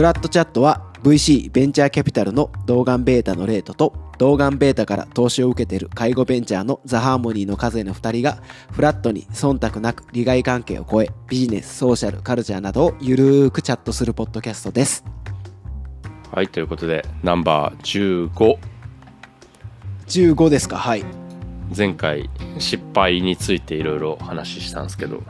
フラットチャットは VC ベンチャーキャピタルの動眼ベータのレートと動眼ベータから投資を受けている介護ベンチャーのザ・ハーモニーの数の2人がフラットに忖度なく利害関係を超えビジネス、ソーシャル、カルチャーなどをゆるーくチャットするポッドキャストです。はいということでナンバー15 15ですかはい。前回失敗についていろいろ話したんですけど、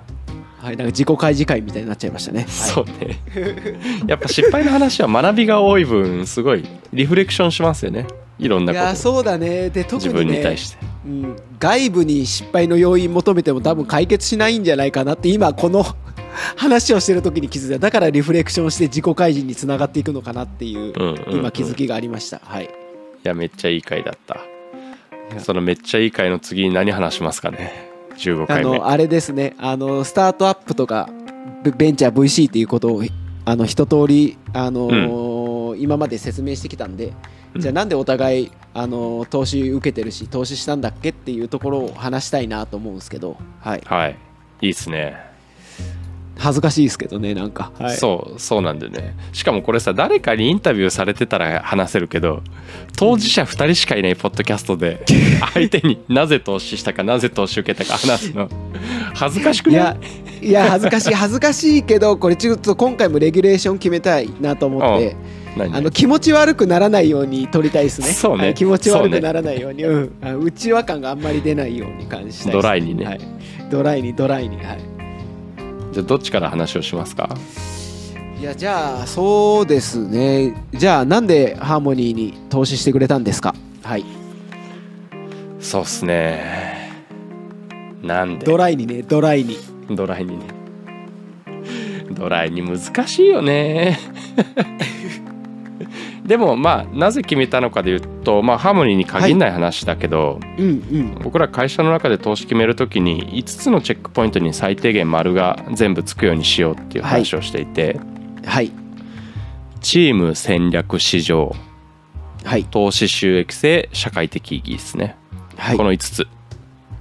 はい、なんか自己開示会みたいになっちゃいましたね。はい、そうね。やっぱ失敗の話は学びが多い分すごいリフレクションしますよね。いろんないこと。やそうだね。で特自にね分に対して。うん、外部に失敗の要因求めても多分解決しないんじゃないかなって今この 話をしてる時に気づいた。だからリフレクションして自己開示につながっていくのかなっていう,、今気づきがありました。はい。いやめっちゃいい回だった。そのめっちゃいい回の次に何話しますかね15あ回目。のあれですね。あのスタートアップとかベベンチャー VC っていうことをあの一通りあのー今まで説明してきたんで、うん。じゃあなんでお互いあのー投資受けてるし投資したんだっけっていうところを話したいなと思うんですけど、はい、はい。いいっすね、恥ずかしいですけどねなんか、はい、そうそうなんだよね。しかもこれさ誰かにインタビューされてたら話せるけど当事者2人しかいないポッドキャストで 相手になぜ投資したかなぜ投資受けたか話すの。恥ずかしくない？いやいや恥ずかしい恥ずかしいけどこれちょっと今回もレギュレーション決めたいなと思って。何？あの気持ち悪くならないように撮りたいですね。そうね。はい気持ち悪くならないように。うん。あうちわ感があんまり出ないように感じたいですドライにね。はい、ドライにドライにはいじゃあどっちから話をしますか？いやじゃあそうですね。じゃあなんでハーモニーに投資してくれたんですか？はい。そうっすね。なんで？ドライにねドライに。ドライにね。ドライに難しいよね でもまあなぜ決めたのかで言うと、まあ、ハーモニーに限らない話だけど、うんうん。僕ら会社の中で投資決めるときに5つのチェックポイントに最低限丸が全部つくようにしようっていう話をしていて、はい。チーム戦略市場はい。投資収益性社会的意義ですね、はい。この5つ。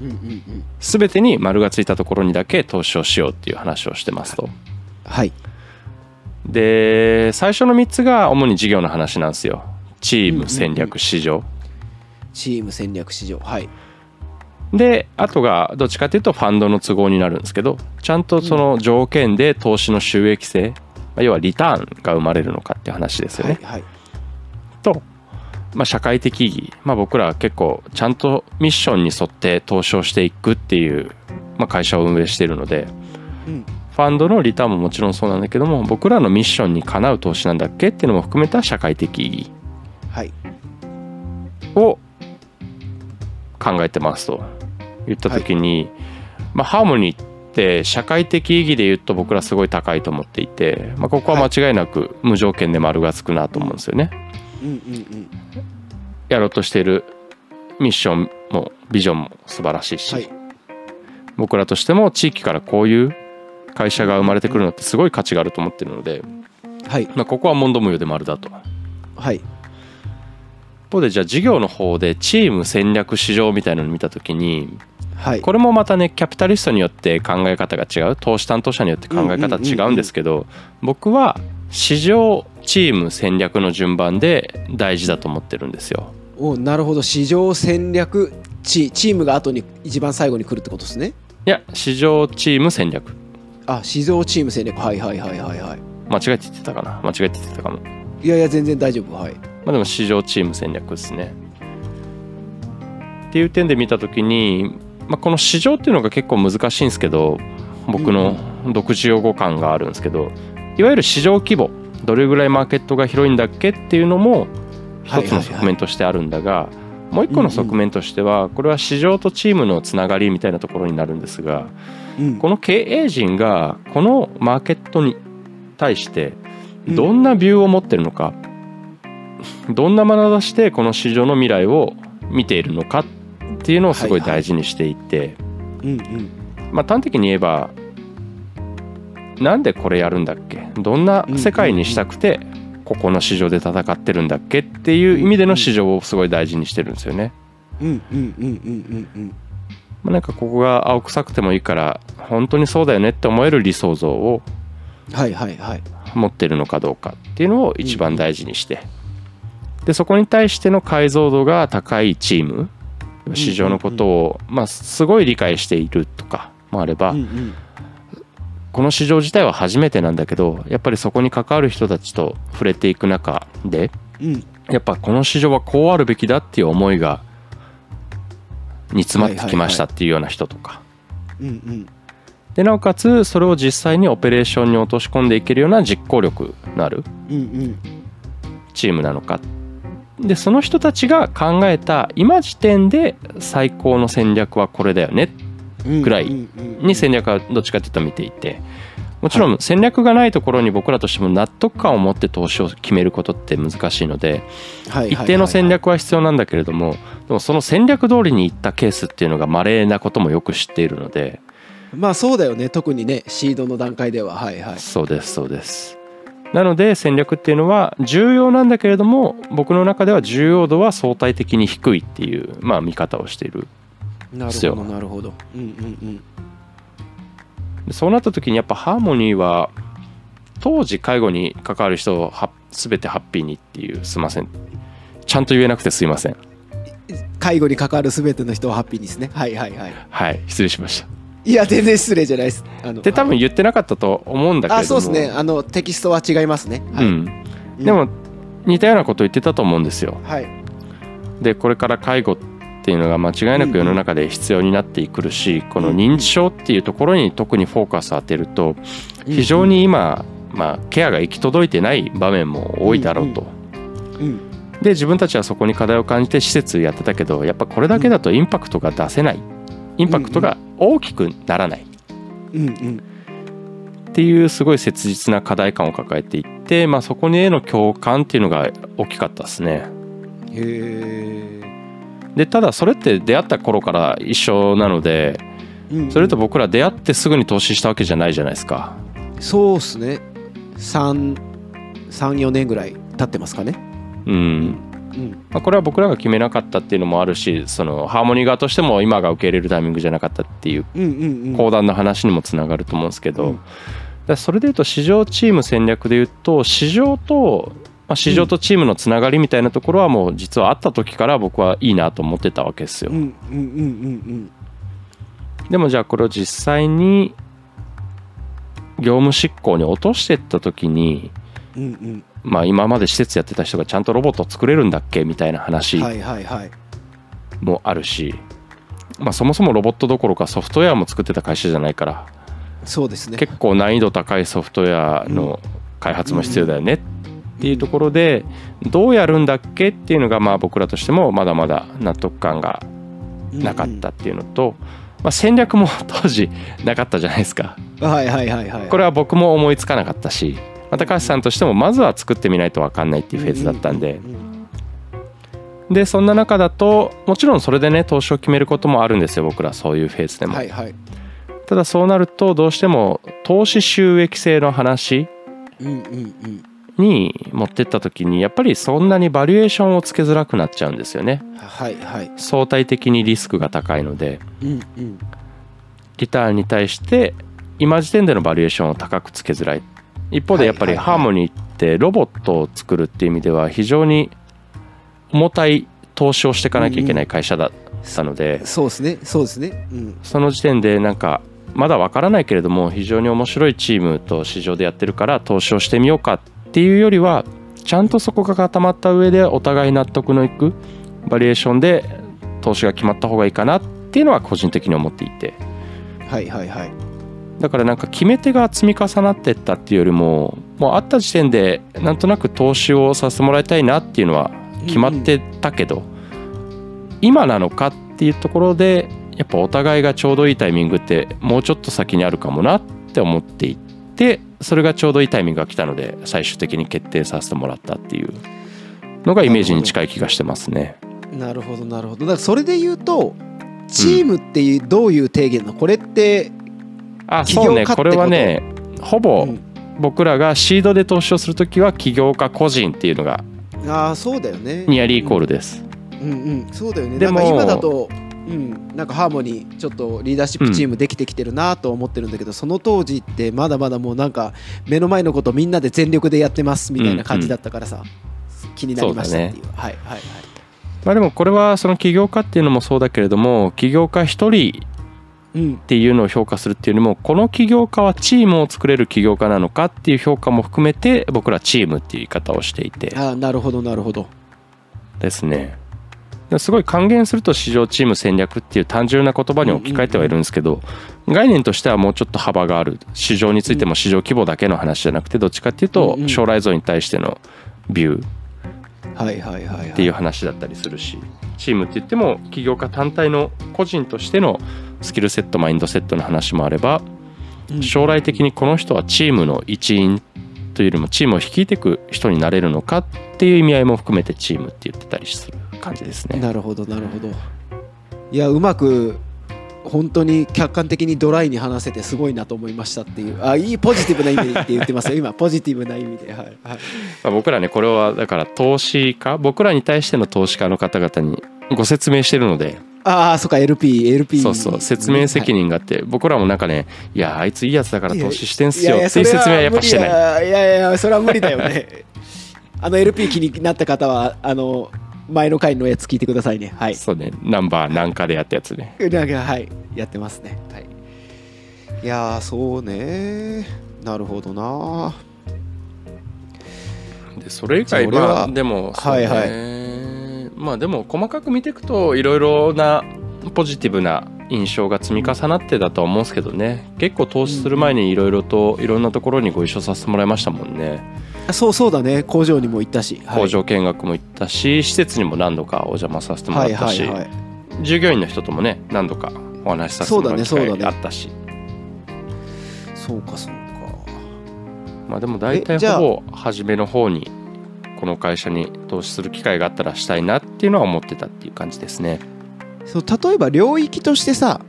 うんうんうん。全てに丸がついたところにだけ投資をしようっていう話をしてますと。はいで最初の3つが主に事業の話なんですよ。チーム戦略市場、チーム戦略市場。はい。であとがどっちかっていうとファンドの都合になるんですけどちゃんとその条件で投資の収益性、まあ要はリターンが生まれるのかっていう話ですよね、はいはい。と、まあ、社会的意義、まあ、僕らは結構ちゃんとミッションに沿って投資をしていくっていう、まあ、会社を運営しているのでうんファンドのリターンももちろんそうなんだけども僕らのミッションにかなう投資なんだっけっていうのも含めた社会的意義はい。を考えてますと言った時に、まあ、ハーモニーって社会的意義で言うと僕らすごい高いと思っていて、まあ、ここは間違いなく無条件で丸がつくなと思うんですよね。うんうんうん。やろうとしているミッションもビジョンも素晴らしいし、はい。僕らとしても地域からこういう会社が生まれてくるのってすごい価値があると思ってるので、はい。まあ、ここは問答無用で丸だと。はい。一方でじゃあ事業の方でチーム戦略市場みたいなのを見た時にはい。これもまたねキャピタリストによって考え方が違う投資担当者によって考え方違うんですけど僕は市場チーム戦略の順番で大事だと思ってるんですよ。おなるほど。市場戦略チチームが後に一番最後に来るってことですね。いや市場チーム戦略あ市場チーム戦略。はいはいはいはいはい。間違えて言ってたかな？間違えて言ってたかも。いやいや全然大丈夫。はい。まあでも市場チーム戦略ですね。っていう点で見た時に、まあ、この市場っていうのが結構難しいんですけど僕の独自用語感があるんですけどいわゆる市場規模どれぐらいマーケットが広いんだっけっていうのも一つの側面としてあるんだがもう一個の側面としてはこれは市場とチームのつながりみたいなところになるんですがうん。この経営陣がこのマーケットに対してどんなビューを持ってるのか、どんな眼差しでこの市場の未来を見ているのかっていうのをすごい大事にしていて、うんうん。まあ端的に言えばなんでこれやるんだっけ？どんな世界にしたくてここの市場で戦ってるんだっけっていう意味での市場をすごい大事にしてるんですよね。うんうんうんうんうんうんまあ、なんかここが青臭くてもいいから本当にそうだよねって思える理想像をはいはいはい。持ってるのかどうかっていうのを一番大事にして、でそこに対しての解像度が高いチーム市場のことを、まあ、すごい理解しているとかもあれば、この市場自体は初めてなんだけどやっぱりそこに関わる人たちと触れていく中でうん。やっぱこの市場はこうあるべきだっていう思いが煮詰まってきましたっていうような人とか。でなおかつそれを実際にオペレーションに落とし込んでいけるような実行力のあるうんチームなのか。でその人たちが考えた今時点で最高の戦略はこれだよね。うんぐらいに戦略はどっちかというと見ていてもちろん戦略がないところに僕らとしても納得感を持って投資を決めることって難しいので一定の戦略は必要なんだけれどもでもその戦略通りにいったケースっていうのが稀なこともよく知っているのでまあそうだよね特にねシードの段階では。はいはい。そうですそうです。なので戦略っていうのは重要なんだけれども僕の中では重要度は相対的に低いっていうまあ見方をしている。なるほどなるほど。うんうんでそうなった時にやっぱハーモニーは当時介護に関わる人をは全てハッピーにっていうすいません。ちゃんと言えなくてすいません。うん介護に関わる全ての人をハッピーにですね。はいはいはい。はい失礼しました。いや全然失礼じゃないです。あので多分はい言ってなかったと思うんだけれども。あそうですね。あのテキストは違いますね。はい、うん、でも似たようなこと言ってたと思うんですよ。はい。でこれから介護っていうのが間違いなく世の中で必要になってくるしこの認知症っていうところに特にフォーカスを当てると非常に今、まあ、ケアが行き届いてない場面も多いだろうと。うんで自分たちはそこに課題を感じて施設やってたけどやっぱこれだけだとインパクトが出せない。インパクトが大きくならない。っていうすごい切実な課題感を抱えていって、まあ、そこにへの共感っていうのが大きかったですね。へでただそれって出会った頃から一緒なのでえそれと僕ら出会ってすぐに投資したわけじゃないじゃないですか。そうっすね。34年ぐらい経ってますかね。うん。うん。まあ、これは僕らが決めなかったっていうのもあるしそのハーモニー側としても今が受け入れるタイミングじゃなかったっていう講談の話にもつながると思うんですけど、うん。それでいうと市場チーム戦略でいうと市場と、まあ、市場とチームのつながりみたいなところはもう実はあった時から僕はいいなと思ってたわけですよ。でもじゃあこれを実際に業務執行に落としていった時に、うんうん。まあ、今まで施設やってた人がちゃんとロボット作れるんだっけ？みたいなう話もあるし、まあ、そもそもロボットどころかソフトウェアも作ってた会社じゃないからそうですね。結構難易度高いソフトウェアの開発も必要だよねっていうところでどうやるんだっけっていうのがまあ僕らとしてもまだまだ納得感がなかったっていうのと、まあ、戦略も 当時なかったじゃないですか。うんはいはいはいはい。これは僕も思いつかなかったしまあ高橋さんとしてもまずは作ってみないと分かんないっていうフェーズだったんで。でそんな中だともちろんそれでね投資を決めることもあるんですよ僕ら。そういうフェーズでも。はいはい。ただそうなるとどうしても投資収益性の話うんうんうんに持ってった時にやっぱりそんなにバリエーションをつけづらくなっちゃうんですよね。はいはい。相対的にリスクが高いので。うんうん。リターンに対して今時点でのバリエーションを高くつけづらい。一方でやっぱりハーモニーってロボットを作るっていう意味では非常に重たい投資をしていかなきゃいけない会社だったので。そうですね。そうですね。うん。その時点でなんかまだわからないけれども非常に面白いチームと市場でやってるから投資をしてみようか。っていうよりはちゃんとそこが固まった上でお互い納得のいくバリエーションで投資が決まった方がいいかなっていうのは個人的に思っていて。はいはいはい。だからなんか決め手が積み重なってったっていうよりももうあった時点でなんとなく投資をさせてもらいたいなっていうのは決まってたけど、今なのかっていうところでやっぱお互いがちょうどいいタイミングってもうちょっと先にあるかもなって思っていってそれがちょうどいいタイミングが来たので最終的に決定させてもらったっていう。のがイメージに近い気がしてますね。なるほどなるほど。だからそれで言うとチームっていうどういう定義なのこれってあ起そうね。これはねほぼうん僕らがシードで投資をするときは起業家個人っていうのがああそうだよね。ニアリーイコールです。うんうん。そうだよね。でも今だとうん、なんかハーモニーちょっとリーダーシップチームできてきてるなと思ってるんだけど、その当時ってまだまだもうなんか目の前のことみんなで全力でやってますみたいな感じだったからさ、気になりましたっていう。はいはいはい。まあでもこれはその起業家っていうのもそうだけれども起業家一人うんっていうのを評価するっていうよりもこの起業家はチームを作れる起業家なのかっていう評価も含めて僕らチームっていう言い方をしていて。ああなるほどなるほど。ですねすごい還元すると市場チーム戦略っていう単純な言葉に置き換えてはいるんですけど概念としてはもうちょっと幅がある市場についても市場規模だけの話じゃなくてどっちかっていうと将来像に対してのビューっていう話だったりするしチームって言っても起業家単体の個人としてのスキルセットマインドセットの話もあればうん。将来的にこの人はチームの一員というよりもチームを率いていく人になれるのかっていう意味合いも含めてチームって言ってたりする感じですね。なるほどなるほど。いやうまく本当に客観的にドライに話せてすごいなと思いましたっていう。あいいポジティブな意味でって言ってますよ。今ポジティブな意味で。はい、はい、まあ、僕らねこれはだから投資家僕らに対しての投資家の方々にご説明してるので。ああそっか LP LP そうそう説明責任があって僕らもなんかねいやあいついいやつだから投資してんすよっていう説明はやっぱしてない。いやいやいやそれは無理だよね。あの LP 気になった方はあの前の回のやつ聞いてくださいね。はい。そうね。ナンバー何かでやったやつね。なんかはい。やってますね。はい。いやーそうね。なるほどな。でそれ以外はまあでもそうね。はいまあでも細かく見ていくといろいろなポジティブな印象が積み重なってだとは思うんですけどね。結構投資する前にいろいろといろんなところにご一緒させてもらいましたもんねそうそうだね。工場にも行ったし、はい。工場見学も行ったし施設にも何度かお邪魔させてもらはいったしはいはい従業員の人ともね何度かお話しさせてもらう機会があったし。そうかそうか。まあでも大体ほぼ初めの方にこの会社に投資する機会があったらしたいなっていうのは思ってたっていう感じですね。そう例えば領域としてさ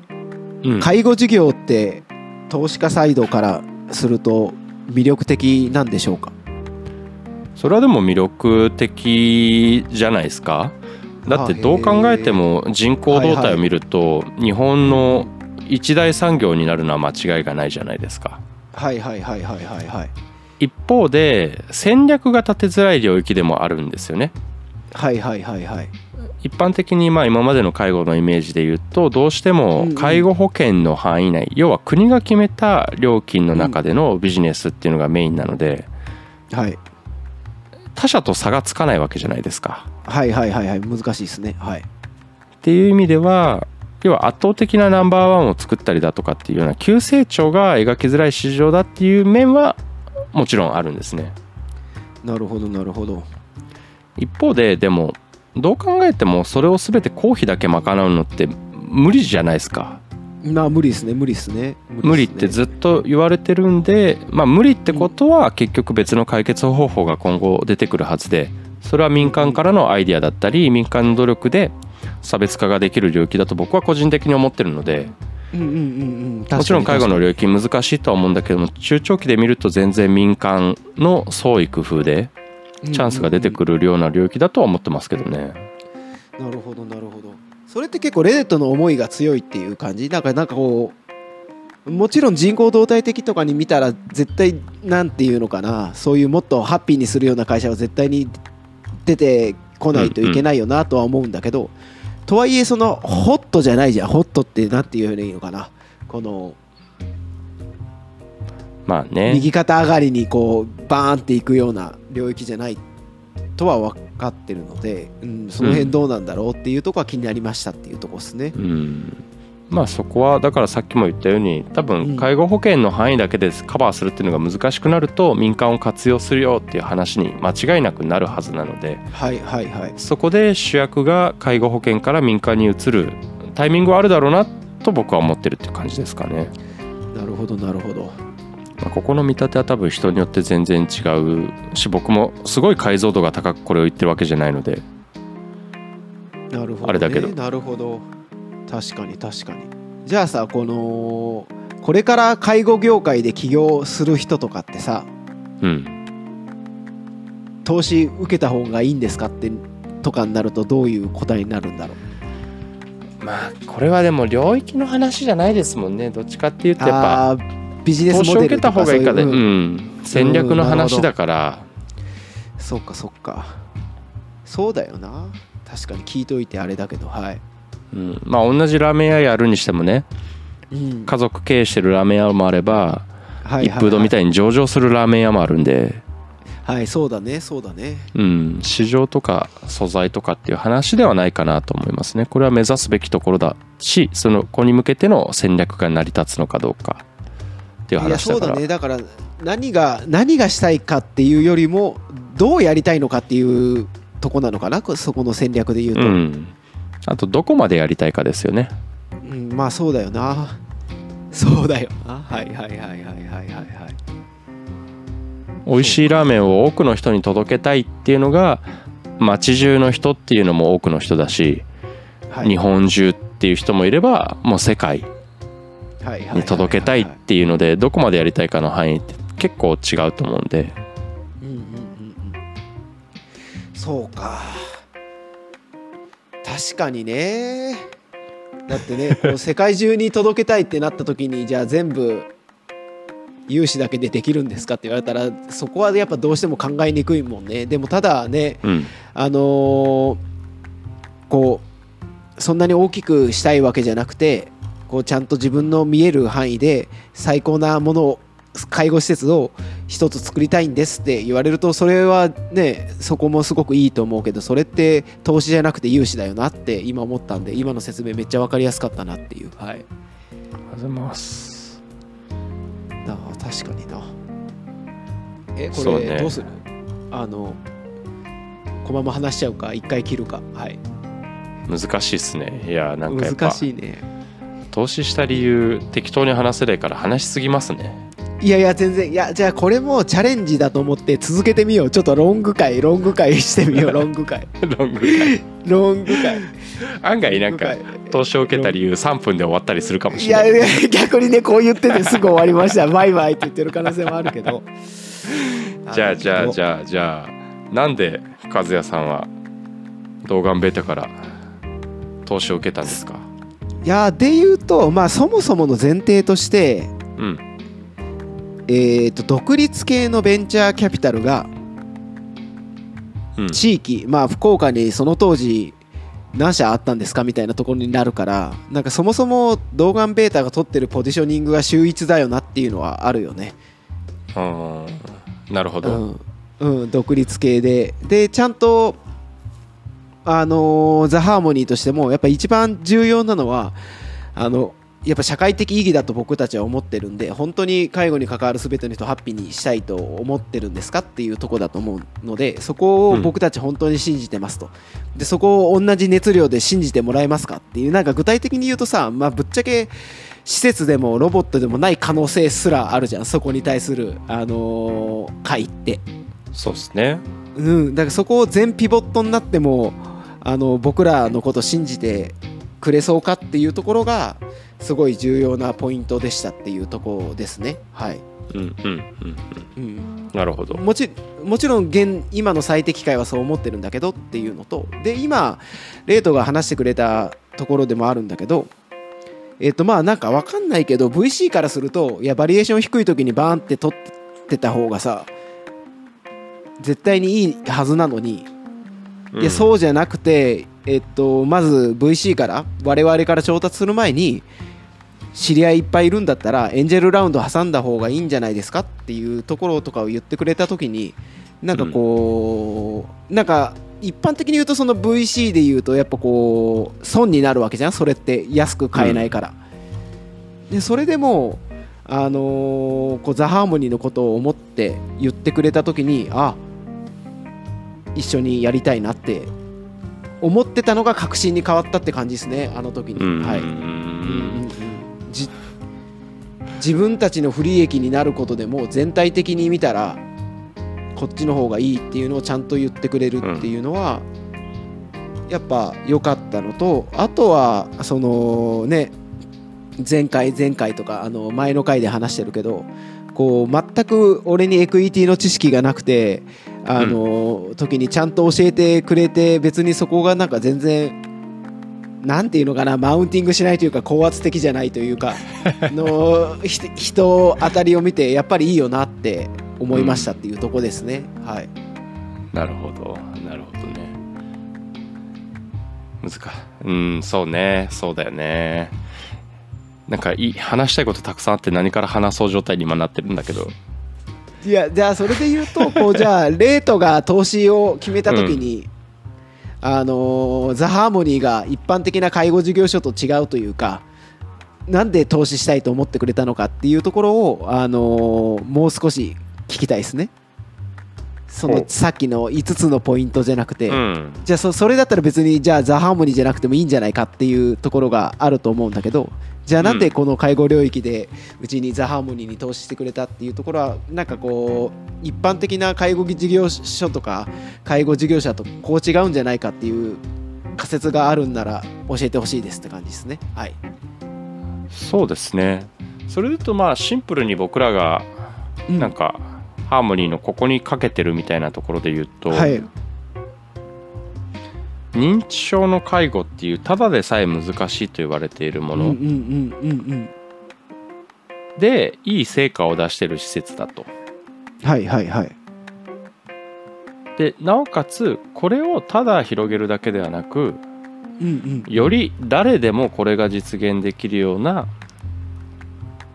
うん。介護事業って投資家サイドからすると魅力的なんでしょうか？それはでも魅力的じゃないですか？だってどう考えても人口動態を見ると日本の一大産業になるのは間違いがないじゃないですか。はいはいはいはいはいはい。一方で戦略が立てづらい領域でもあるんですよね。はいはいはいはい。一般的にまあ今までの介護のイメージで言うとどうしても介護保険の範囲内要は国が決めた料金の中でのビジネスっていうのがメインなのではい他社と差がつかないわけじゃないですか。はいはいはいはい。難しいですね。はい。っていう意味では要は圧倒的なナンバーワンを作ったりだとかっていうような急成長が描きづらい市場だっていう面はもちろんあるんですね。なるほどなるほど。一方ででもどう考えてもそれを全て公費だけ賄うのって無理じゃないですかまあ無理ですね無理ですね。無理ってずっと言われてるんでまあ無理ってことは結局別の解決方法が今後出てくるはずでそれは民間からのアイデアだったり民間の努力で差別化ができる領域だと僕は個人的に思ってるのでうんうんうんうん。もちろん介護の確領域難しいとは思うんだけども中長期で見ると全然民間の創意工夫でチャンスが出てくるような領域だとは思ってますけどね。なるほどなるほどそれって結構レネットの思いが強いっていう感じ？なんかなんかこうもちろん人口動態的とかに見たら絶対なんていうのかな？そういうもっとハッピーにするような会社は絶対に出てこないといけないよなとは思うんだけど、とはいえそのホットじゃないじゃんホットってなんていうふうにいいのかな？このまあね。右肩上がりにこうバーンっていくような領域じゃないとは分かってるので、うん、その辺どうなんだろうっていうところは気になりましたっていうところですね。うんまあそこはだからさっきも言ったように多うん分介護保険の範囲だけでカバーするっていうのが難しくなると民間を活用するよっていう話に間違いなくなるはずなのではいはいはい。そこで主役が介護保険から民間に移るタイミングはあるだろうなと僕は思ってるっていう感じですかね。なるほどなるほど。まあここの見立ては多分人によって全然違うし僕もすごい解像度が高くこれを言ってるわけじゃないのでなるほど、ね。あれだけどなるほど。確かに確かに。じゃあさこのこれから介護業界で起業する人とかってさうん投資受けた方がいいんですかってとかになるとどういう答えになるんだろう？まあこれはでも領域の話じゃないですもんねどっちかっていうとやっぱビジネス投資を受けた方がいいかで、そうううん。ん、戦略の話だから、そうかそうか。そうだよな。確かに聞いといてあれだけどはい、うん、まあ同じラーメン屋やるにしてもね。うん。家族経営してるラーメン屋もあればはい一風堂みたいいに上場するラーメン屋もあるんで、はいそうだねそうだね。うん、市場とか素材とかっていう話ではないかなと思いますね。これは目指すべきところだしその子に向けての戦略が成り立つのかどうかっていういやそう話だからだね。だから何が何がしたいかっていうよりもどうやりたいのかっていうとこなのかなこそこの戦略で言うと、うん、あとどこまでやりたいかですよね。うんまあそうだよな。そうだよな。はいはいはいはいはいはいはい。美味しいラーメンを多くの人に届けたいっていうのが街中の人っていうのも多くの人だし、はい。日本中っていう人もいればもう世界に届けたいっていうのでどこまでやりたいかの範囲って結構違うと思うんで。うんうんうんうん。そうか。確かにね。だってね こう世界中に届けたいってなった時にじゃあ全部融資だけでできるんですかって言われたらそこはやっぱどうしても考えにくいもんね。でもただねうん。あのーこうそんなに大きくしたいわけじゃなくてこうちゃんと自分の見える範囲で最高なものを介護施設を一つ作りたいんですって言われるとそれはねそこもすごくいいと思うけどそれって投資じゃなくて融資だよなって今思ったんで今の説明めっちゃ分かりやすかったなっていう。はい。ありがとうございます。だ確かにな。えこれどうする？あのこのまま話しちゃうか一回切るか。はい。難しいっすね。いやなんかやっぱ。難しいね投資した理由適当に話せないから話しすぎますね。いやいや全然。いやじゃあこれもチャレンジだと思って続けてみよう。ちょっとロング回ロング回してみよう。ロング回。ロング回。ロング回。案外なんか投資を受けた理由3分で終わったりするかもいしれない。やいや逆にねこう言っててすぐ終わりました。バイバイって言ってる可能性もあるけど。じゃあじゃあじゃゃあじゃあなんで和也さんは童顔ベータから投資を受けたんですか？いやで言うとまあそもそもの前提としてうん。えー、と独立系のベンチャーキャピタルがうん。地域、まあ福岡にその当時何社あったんですかみたいなところになるからなんかそもそも童顔ベータが取ってるポジショニングが秀逸だよなっていうのはあるよね。なるほど、うん、うん、独立系で。でちゃんとあのーザ・ハーモニーとしてもやっぱ一番重要なのはあのやっぱ社会的意義だと僕たちは思ってるんで本当に介護に関わる全ての人をハッピーにしたいと思ってるんですかっていうところだと思うのでそこを僕たち本当に信じてますと。でそこを同じ熱量で信じてもらえますかっていうなんか具体的に言うとさ、まあ、ぶっちゃけ施設でもロボットでもない可能性すらあるじゃん。そこに対する、あのー会って。そうですね。うん、だからそこを全ピボットになってもあの僕らのこと信じてくれそうかっていうところがすごい重要なポイントでしたっていうところですね。はい。うんうんうんうんうん、なるほど。もちもちろん現今の最適解はそう思ってるんだけどっていうのと。で今レートが話してくれたところでもあるんだけどえっ、とまあなんか分かんないけど VC からするといやバリエーション低い時にバーンって取ってた方がさ絶対にいいはずなのにいやそうじゃなくて、えっと、まず VC から我々から調達する前に知り合いいっぱいいるんだったらエンジェルラウンド挟んだ方がいいんじゃないですかっていうところとかを言ってくれた時になんかこう、なんか一般的に言うとその VC で言うとやっぱこう損になるわけじゃんそれって安く買えないから、でそれでもあのーこうザ・ハーモニーのことを思って言ってくれた時にあ一緒にやりたいなって思ってたのが確信に変わったって感じですねあの時に、うん。はい、うんうんうんうんじ自分たちの不利益になることでも全体的に見たらこっちの方がいいっていうのをちゃんと言ってくれるっていうのは、やっぱ良かったのとあとはそのね前回前回とかあの前の回で話してるけどこう全く俺にエクイティの知識がなくてあの、時にちゃんと教えてくれて別にそこがなんか全然なんていうのかなマウンティングしないというか高圧的じゃないというか のひ人当たりを見てやっぱりいいよなって思いましたっていうとこですね、はい。なるほど。なるほどね。難かうんそうね。そうだよね。なんかいい話したいことたくさんあって何から話そう状態に今なってるんだけどいやじゃあそれで言うとこう じゃあレートが投資を決めた時に、あのーザ・ハーモニーが一般的な介護事業所と違うというかなんで投資したいと思ってくれたのかっていうところを、あのーもう少し聞きたいですねそのおさっきの5つのポイントじゃなくて、うん。じゃあそそれだったら別にじゃあザ・ハーモニーじゃなくてもいいんじゃないかっていうところがあると思うんだけどじゃあなんでこの介護領域でうちにザ・ハーモニーに投資してくれたっていうところはなんかこう一般的な介護事業所とか介護事業者とこう違うんじゃないかっていう仮説があるんなら教えてほしいですって感じですね。はい。そうですね。それとまあシンプルに僕らがうん。なんか、ハーモニーのここにかけてるみたいなところで言うと、はい。認知症の介護っていうただでさえ難しいと言われているもの。でいい成果を出してる施設だと。うんはいはいはい。でなおかつこれをただ広げるだけではなくうんうん。より誰でもこれが実現できるような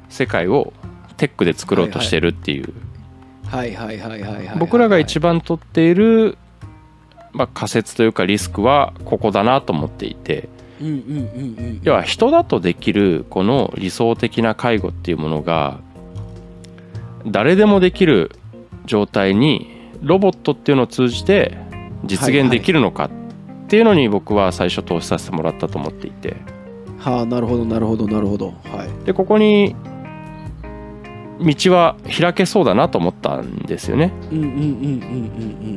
世界をテックで作ろうとしてるっていう。はいはい僕らが一番取っている、まあ、仮説というかリスクはここだなと思っていて。要は人だとできるこの理想的な介護っていうものが誰でもできる状態にロボットっていうのを通じて実現できるのかっていうのに僕は最初投資させてもらったと思っていて。はあなるほどなるほどなるほど。はい。でここに道は開けそうだなと思ったんですよね。うんうんうんうんう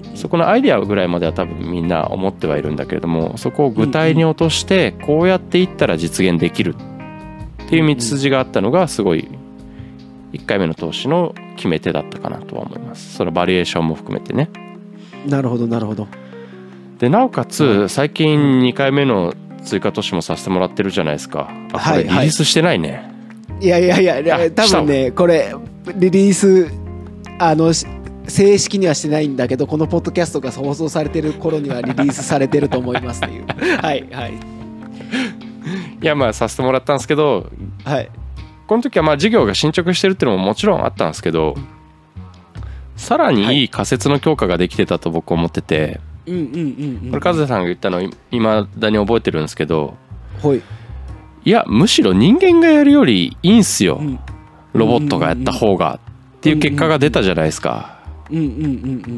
んうんそこのアイデアぐらいまでは多分みんな思ってはいるんだけれどもそこを具体に落としてこうやっていったら実現できるっていう道筋があったのがすごい1回目の投資の決め手だったかなとは思います。そのバリエーションも含めてね。なるほどなるほど。でなおかつ最近2回目の追加投資もさせてもらってるじゃないですか。あこれリリースしてないね、いやいやいやいやあ多分ねこれリリースあのし正式にはしてないんだけどこのポッドキャストが放送されてる頃にはリリースされてると思いますっていう。はいはい。いやまあさせてもらったんですけどはい。この時はまあ事業が進捗してるっていうのももちろんあったんですけどさらにいい。仮説の強化ができてたと僕思ってて、うんうんうんうんこれ和也さんが言ったのいまだに覚えてるんですけどほいいやむしろ人間がやるよりいいんすよ、うん。ロボットがやった方が。っていう結果が出たじゃないですか、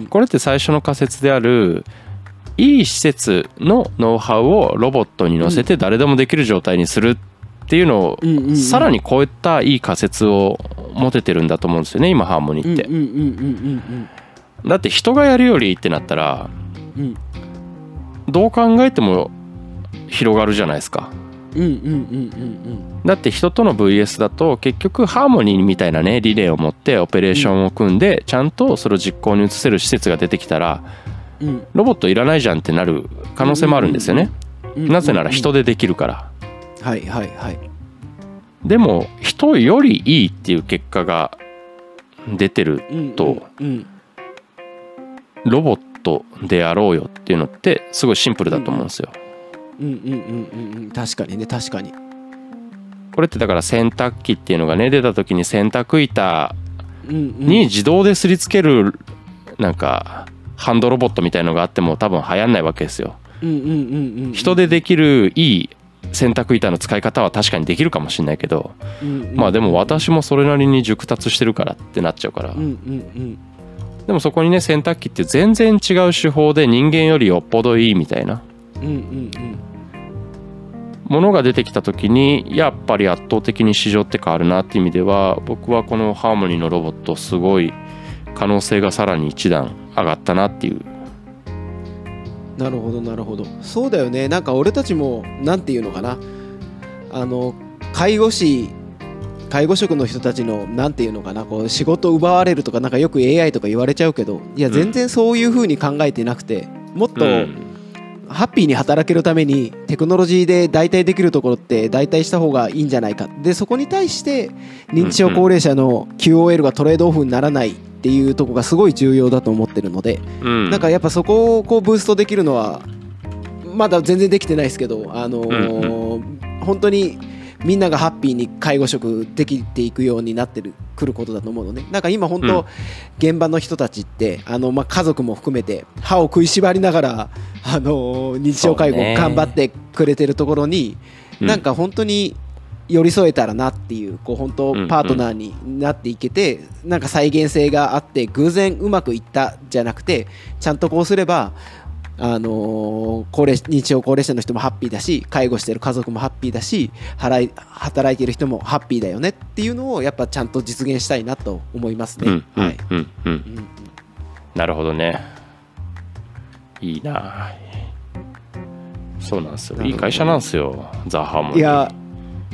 これって最初の仮説であるいい施設のノウハウをロボットに乗せて誰でもできる状態にするっていうのをさらに超えたいい仮説を持ててるんだと思うんですよね今ハーモニーって。だって人がやるよりってなったらどう考えても広がるじゃないですかだって人との VS だと結局ハーモニーみたいなねリレーを持ってオペレーションを組んでちゃんとそれを実行に移せる施設が出てきたらロボットいらないじゃんってなる可能性もあるんですよね。うん。なぜなら人でできるから。はいはいはい。でも人よりいいっていう結果が出てるうんとうん。ロボットでやろうよっていうのってすごいシンプルだと思うんですようんうんうんうんうん。確かにね確かに。これってだから洗濯機っていうのがね出た時に洗濯板に自動で擦りつけるなんかハンドロボットみたいのがあっても多分流行んないわけですよ。人でできるいい洗濯板の使い方は確かにできるかもしれないけどうんうん。まあでも私もそれなりに熟達してるからってなっちゃうから。うんうん。でもそこにね洗濯機って全然違う手法で人間よりよっぽどいいみたいな。うんうんうんものが出てきた時にやっぱり圧倒的に市場って変わるなっていう意味では僕はこのハーモニーのロボットすごい可能性がさらに一段上がったなっていう。なるほどなるほど。そうだよね。なんか俺たちもなんていうのかな。あの介護士介護職の人たちのなんていうのかな。こう仕事奪われるとかなんかよく AI とか言われちゃうけどいやうん。全然そういう風に考えてなくてもっと、うんハッピーに働けるためにテクノロジーで代替できるところって代替した方がいいんじゃないか。でそこに対して認知症高齢者の QOL がトレードオフにならないっていうところがすごい重要だと思ってるので、うん。なんかやっぱそこをこうブーストできるのはまだ全然できてないですけど、あのー本当にみんながハッピーに介護職できていくようになってるくることだと思うのね。なんか今本当、うん。現場の人たちってあの、まあ、家族も含めて歯を食いしばりながら、あのー日常介護頑張ってくれてるところに、うん。なんか本当に寄り添えたらなっていうこう本当うん。パートナーになっていけて、なんか再現性があって偶然うまくいったじゃなくてちゃんとこうすればあのー高齢認知症高齢者の人もハッピーだし介護してる家族もハッピーだし払い働いてる人もハッピーだよねっていうのをやっぱちゃんと実現したいなと思いますね。なるほどね。いいな。そうなんですよ。いい会社なんですよ。ザ・ハーモニーいや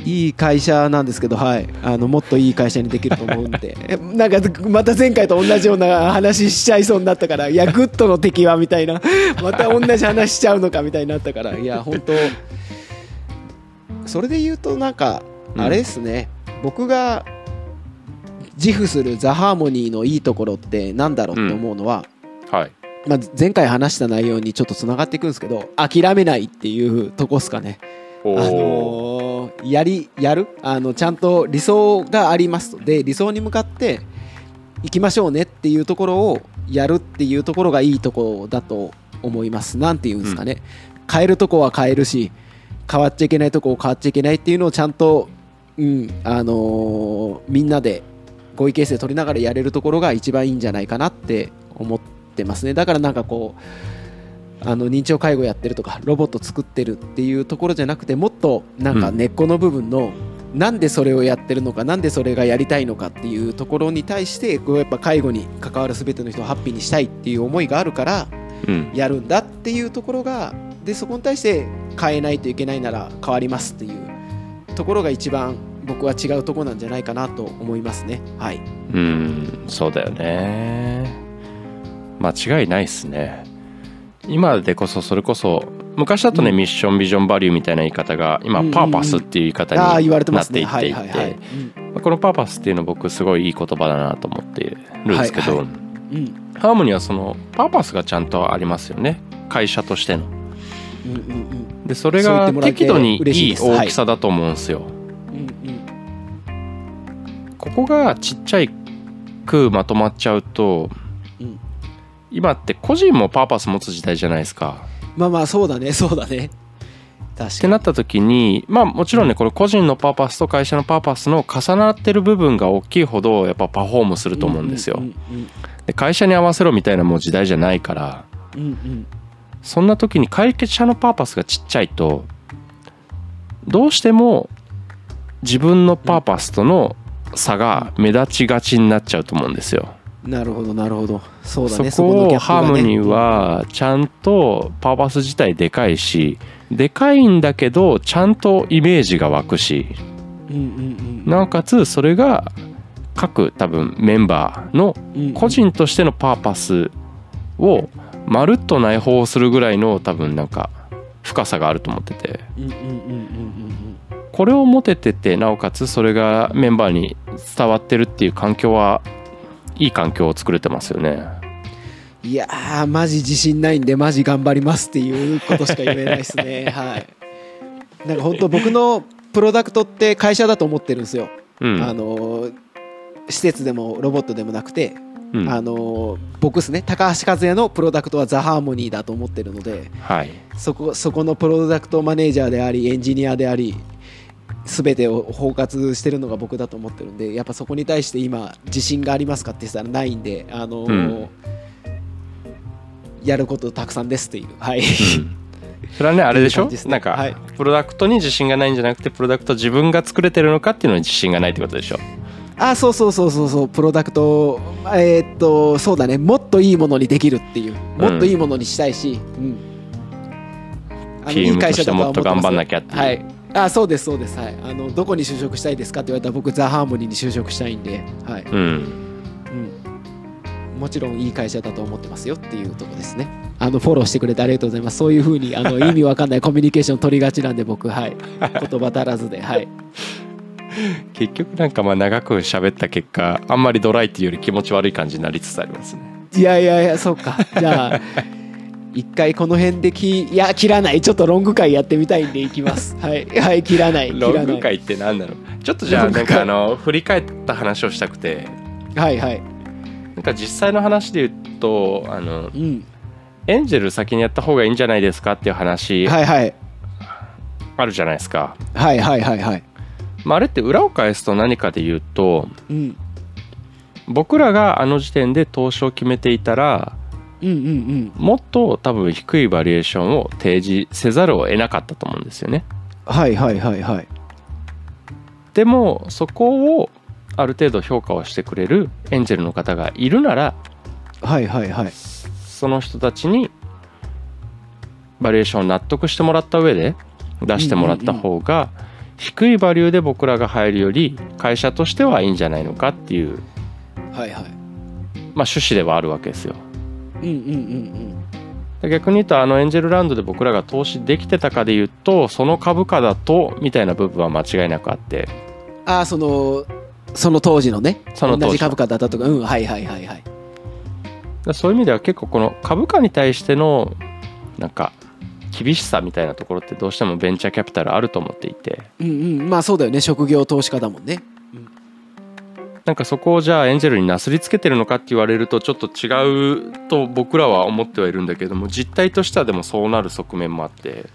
いい会社なんですけど、はい、あのもっといい会社にできると思うんで。え なんかまた前回と同じような話しちゃいそうになったからいや good の敵はみたいな。また同じ話しちゃうのかみたいになったから。いや本当それで言うとなんかうん。あれですね、僕が自負するザ・ハーモニーのいいところってなんだろうって思うのは、はい。まあ、前回話した内容にちょっとつながっていくんですけど諦めないっていうとこっすかね。おあおのーやりやる？あのちゃんと理想があります。とで理想に向かって行きましょうねっていうところをやるっていうところがいいところだと思います。なんていうんですかね、変えるとこは変えるし変わっちゃいけないとこを変わっちゃいけないっていうのをちゃんと、うんあのーみんなで合意形成取りながらやれるところが一番いいんじゃないかなって思ってますね。だからなんかこうあの認知症介護やってるとかロボット作ってるっていうところじゃなくてもっとなんかうん。根っこの部分の、なんでそれをやってるのかなんでそれがやりたいのかっていうところに対してこうやっぱ介護に関わる全ての人をハッピーにしたいっていう思いがあるからうん。やるんだっていうところがでそこに対して変えないといけないなら変わりますっていうところが一番僕は違うところなんじゃないかなと思いますね。はい。うんそうだよね。間違いないっすね今でこそそれこそ昔だとね、うん。ミッションビジョンバリューみたいな言い方が今、パーパスっていう言い方になっていって。いはいはいはい。てまあこのパーパスっていうの僕すごいいい言葉だなと思ってるんですけど、はいはい。うん。ハーモニーはそのパーパスがちゃんとありますよね。会社としての。うんうんうん。でそれが適度にいい。大きさだと思うんですよ、うんうん。ここがちっちゃいくまとまっちゃうと、うん今って個人もパーパス持つ時代じゃないですか。まあまあそうだねそうだね確ってかになった時にまあもちろんねこれ個人のパーパスと会社のパーパスの重なってる部分が大きいほどやっぱパフォームすると思うんですよ。うんで会社に合わせろみたいなもう時代じゃないからうんうんそんな時に会社のパーパスがちっちゃいとどうしても自分のパーパスとの差が目立ちがちになっちゃうと思うんですよ。うんなるほどなるほど。そうだそねこをハーモニーーはちゃんとパーパス自体でかいしでかいんだけどちゃんとイメージが湧くし。うんうんなおかつそれが各多分メンバーのうん。個人としてのパーパスをまるっと内包するぐらいの多分なんか深さがあると思ってて。うんうんうんうんうん。これを持てててなおかつそれがメンバーに伝わってるっていう環境はいい環境を作れてますよね。いやーマジ自信ないんでマジ頑張りますっていうことしか言えないですね。はい。なんか本当僕のプロダクトって会社だと思ってるんですよ、うん。あのー施設でもロボットでもなくて、うん。あのー僕ですね。高橋和也のプロダクトはザ・ハーモニーだと思ってるのではい。そこそこのプロダクトマネージャーでありエンジニアであり全てを包括してるのが僕だと思ってるんでやっぱそこに対して今自信がありますかって言ったらないんであのーうん。やることたくさんですっていう。はい、それはねあれでしょ？ですね。なんか、はい。プロダクトに自信がないんじゃなくてプロダクト自分が作れてるのかっていうのに自信がないってことでしょ？あそうそうそうそうそう。プロダクトえーっとそうだね。もっといいものにできるっていう。もっといいものにしたいし、うん。あの PM としてもっと頑張んなききゃっていう、はいあそうですそうです。はい。あのどこに就職したいですかって言われたら僕ザ・ハーモニーに就職したいんではい、うん。うん、もちろんいい会社だと思ってますよっていうとこですね。ああのフォローしてくれてありがとうございます。そういうふうにあの 意味わかんないコミュニケーション取りがちなんで僕はい。言葉足らずではい。結局なんかまあ長く喋った結果あんまりドライっていうより気持ち悪い感じになりつつありますね。いやいやいやそうか。じゃあ 一回この辺できいや切らない。ちょっとロング回やってみたいんでいきます。はい。はい切らない。ロング回って何なの？ちょっとじゃあなんかあの振り返った話をしたくて。はいはい。なんか実際の話で言うとあのうん。エンジェル先にやった方がいいんじゃないですかっていう話はいはい。あるじゃないですか、はいはいはいはい。まあ、あれって裏を返すと何かで言うとうん。僕らがあの時点で投資を決めていたらうんうんうん。もっと多分低いバリエーションを提示せざるを得なかったと思うんですよね。はいはいはいはい。でもそこをある程度評価をしてくれるエンジェルの方がいるならはいはいはい。その人たちにバリエーションを納得してもらった上で出してもらった方が低いバリューで僕らが入るより会社としてはいいんじゃないのかっていう、はいはい。まあ、趣旨ではあるわけですよ。うんうんうん逆に言うとあのエンジェルラウンドで僕らが投資できてたかで言うとその株価だとみたいな部分は間違いなくあって。うんああそのその当時のね。その同じ株価だったとか。うんはいはいはいはい。だそういう意味では結構この株価に対してのなんか厳しさみたいなところってどうしてもベンチャーキャピタルあると思っていて。うんうん。まあそうだよね。職業投資家だもんねなんかそこをじゃあエンジェルになすりつけてるのかって言われるとちょっと違うと僕らは思ってはいるんだけども実態としてはでもそうなる側面もあって。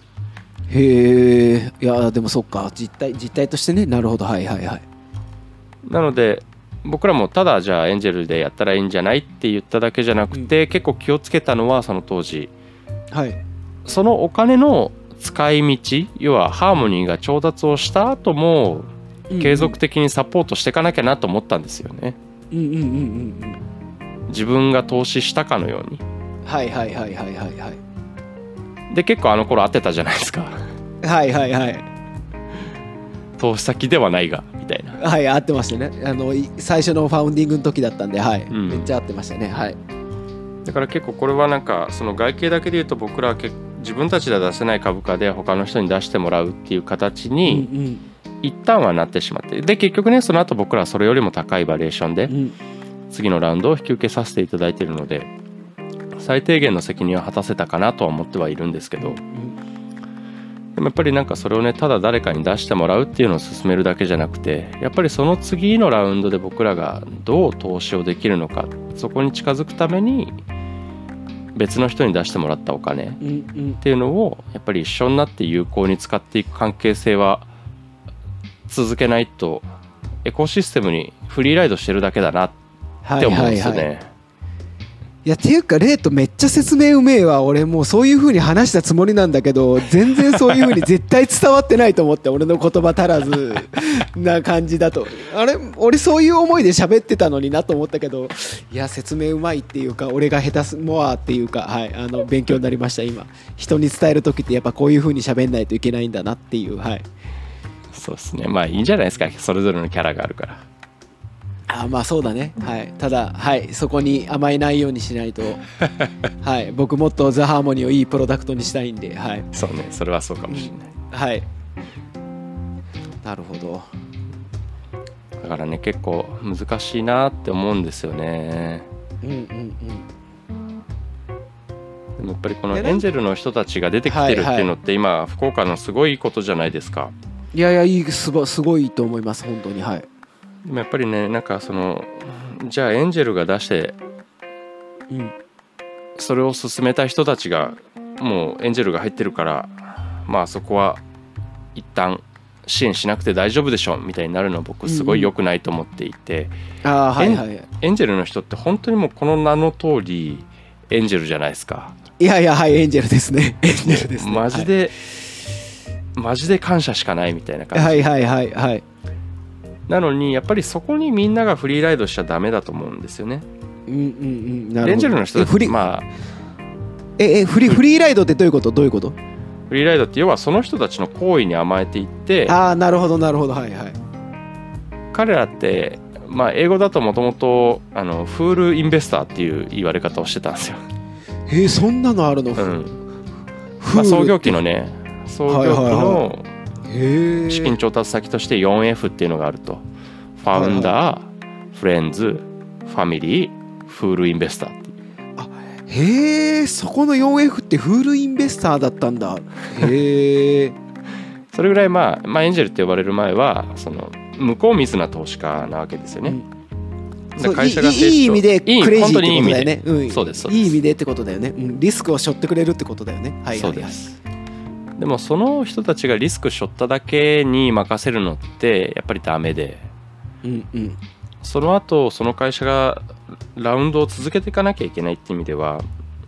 へえ。いやでもそっか。実態実態としてねなるほど。はいはいはいなので僕らもただじゃあエンジェルでやったらいいんじゃないって言っただけじゃなくて、結構気をつけたのはその当時。はい。そのお金の使い道要はハーモニーが調達をした後も継続的にサポートしていかなきゃなと思ったんですよね。うんうんうんうんうん。自分が投資したかのように。はいはいはいはいはいはい。で結構あの頃合ってたじゃないですか。はいはいはい。投資先ではないがみたいな。はい合ってましたね。あのい最初のファウンディングの時だったんではい、ん。めっちゃ合ってましたね。はい。だから結構これはなんかその外形だけで言うと僕らは結自分たちでは出せない株価で他の人に出してもらうっていう形にうん一旦はなってしまってで結局ねその後僕らはそれよりも高いバリエーションで次のラウンドを引き受けさせていただいているので最低限の責任は果たせたかなとは思ってはいるんですけどでもやっぱりなんかそれをねただ誰かに出してもらうっていうのを進めるだけじゃなくてやっぱりその次のラウンドで僕らがどう投資をできるのかそこに近づくために別の人に出してもらったお金っていうのをやっぱり一緒になって有効に使っていく関係性は続けないとエコシステムにフリーライドしてるだけだなっはいて思うんはい。はいですよね。いやっていうかレイトめっちゃ説明うめえわ。俺もうそういう風に話したつもりなんだけど全然そういう風に絶対伝わってないと思って俺の言葉足らず な感じだと。あれ俺そういう思いで喋ってたのになと思ったけどいや説明うまいっていうか俺が下手すもあっていうかはいあの勉強になりました今。人に伝える時ってやっぱこういう風に喋んないといけないんだなっていうはいそうですね。まあいいんじゃないですか。それぞれのキャラがあるから。あまあそうだね。はい。ただはい。そこに甘えないようにしないと。はい。僕もっとザ・ハーモニーをいいプロダクトにしたいんで。はい。そうね。それはそうかもしれない。はい。なるほど。だからね結構難しいなって思うんですよね。うんうんうん。でもやっぱりこのエンジェルの人たちが出てきてるっていうのって今福岡のすごいことじゃないですかいやいやいいすごすごいと思います本当にはい。でもやっぱりねなんかそのじゃあエンジェルが出してうん。それを進めた人たちがもうエンジェルが入ってるからまあそこは一旦支援しなくて大丈夫でしょみたいになるのは僕すごい良くないと思っていて、ああはいはい。エンジェルの人って本当にもうこの名の通りエンジェルじゃないですか。いやいやはいエンジェルですね。エンジェルですね。マジで、マジで感謝しかないみたいな感じ、はいはいはいはい。はいなのにやっぱりそこにみんながフリーライドしちゃダメだと思うんですよね。うんうんうんなるほど。エンジェルの人えフリ,、まあ。ええフリフリーライドってどういうこと？どういうこと？フリーライドって要はその人たちの行為に甘えていってああなるほどなるほどはいはい。彼らってまあ英語だともともとあのフールインベスターっていう言われ方をしてたんですよ。えー、そんなのあるの、うん。まあ、創業期のね創業期の資金調達先として 4F っていうのがあると。ファウンダー、フレンズファミリーフールインベスターっていう。へえそこの 4F ってフールインベスターだったんだ。へえ それぐらいまあ、まあ、エンジェルって呼ばれる前はその向こう水な投資家なわけですよね、うん。会社がいいいい意味でクいいレイジーってことだよね、うん、そうです。いい意味でってことだよね、うん、リスクを背負ってくれるってことだよね。はいはいはい。そうですでもその人たちがリスク背負っただけに任せるのってやっぱりダメで。うんうん。その後その会社がラウンドを続けていかなきゃいけないって意味では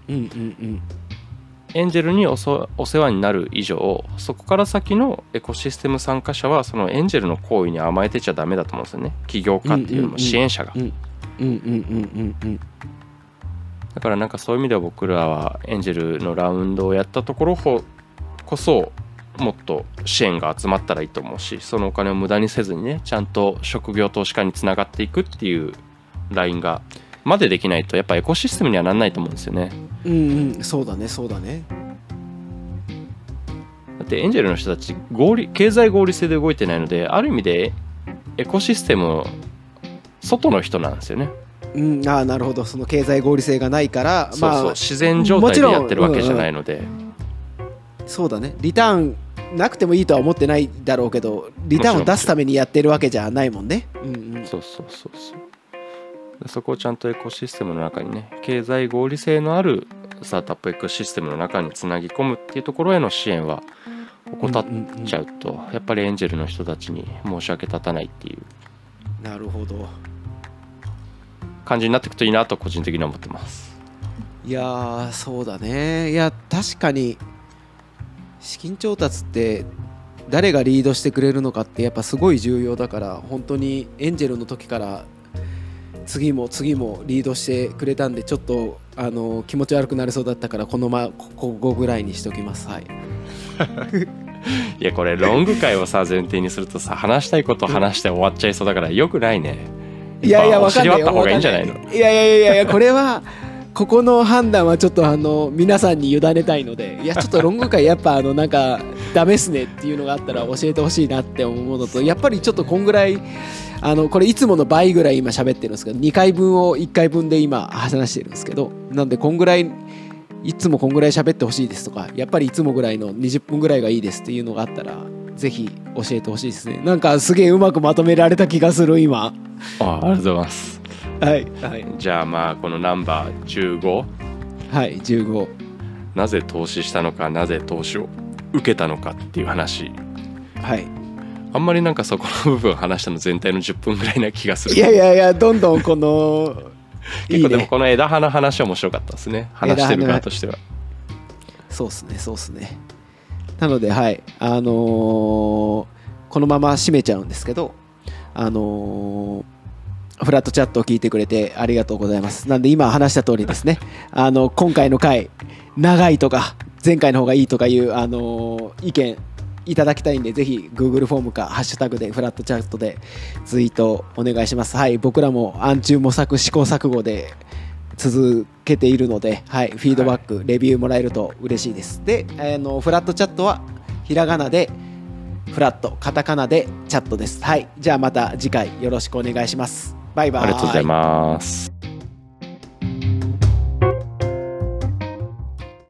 うんうんうん。エンジェルにおそお世話になる以上そこから先のエコシステム参加者はそのエンジェルの行為に甘えてちゃダメだと思うんですよね。起業家っていうよりも支援者が、だからなんかそういう意味では僕らはエンジェルのラウンドをやったところこそもっと支援が集まったらいいと思うしそのお金を無駄にせずにねちゃんと職業投資家につながっていくっていうラインがまでできないとやっぱエコシステムにはなんないと思うんですよね。うんうんそうだねそうだね。だってエンジェルの人たち合理経済合理性で動いてないのである意味でエコシステム外の人なんですよね、うんああなるほど。その経済合理性がないからそうそうまあ自然状態でやってるわけじゃないので、そうだね。リターンなくてもいいとは思ってないだろうけどリターンを出すためにやってるわけじゃないもんね。うんうん。そうそうそうそう。でそこをちゃんとエコシステムの中にね経済合理性のあるスタートアップエコシステムの中につなぎ込むっていうところへの支援は怠っちゃうとやっぱりエンジェルの人たちに申し訳立たないっていう。なるほど。感じになっていくといいなと個人的には思ってます。いやーそうだね。いや確かに資金調達って誰がリードしてくれるのかってやっぱすごい重要だから本当にエンジェルの時から次も次もリードしてくれたんでちょっとあの気持ち悪くなりそうだったからこのまこここぐらいにしときます。はい。いやこれロング会をさ前提にするとさ話したいこと話して終わっちゃいそうだからよくないね。いやいやっぱわかんないよ。お尻割った方がいいんじゃないの？いやいやいやいやこれはここの判断はちょっとあの皆さんに委ねたいのでいやちょっとロング会やっぱあのなんかダメっすねっていうのがあったら教えてほしいなって思うのとやっぱりちょっとこんぐらいあのこれいつもの倍ぐらい今喋ってるんですけど2回分を1回分で今話してるんですけどなんでこんぐらいいつもこんぐらい喋ってほしいですとかやっぱりいつもぐらいの20分ぐらいがいいですっていうのがあったらぜひ教えてほしいですね。なんかすげえうまくまとめられた気がする今。あありがとうございます。はい。はい。じゃあまあこのナンバー15はい15なぜ投資したのかなぜ投資を受けたのかっていう話。はい。あんまりなんかそこの部分話したの全体の10分ぐらいな気がする。いやいやいやどんどんこのい 結構でもこの枝葉の話は面白かったですね。話してる側としては。そうっすねそうっすね。なのではい。あのーこのまま締めちゃうんですけどあのーフラットチャットを聞いてくれてありがとうございます。なんで今話した通りですね。あの今回の回長いとか前回の方がいいとかいう、あのー意見いただきたいんでぜひ Google フォームかハッシュタグでフラットチャットでツイートお願いします。はい僕らも暗中模索試行錯誤で続けているので、はい、フィードバック、レビューもらえると嬉しいです。であのフラットチャットはひらがなでフラットカタカナでチャットです。はいじゃあまた次回よろしくお願いしますバイバイ。ありがとうございます。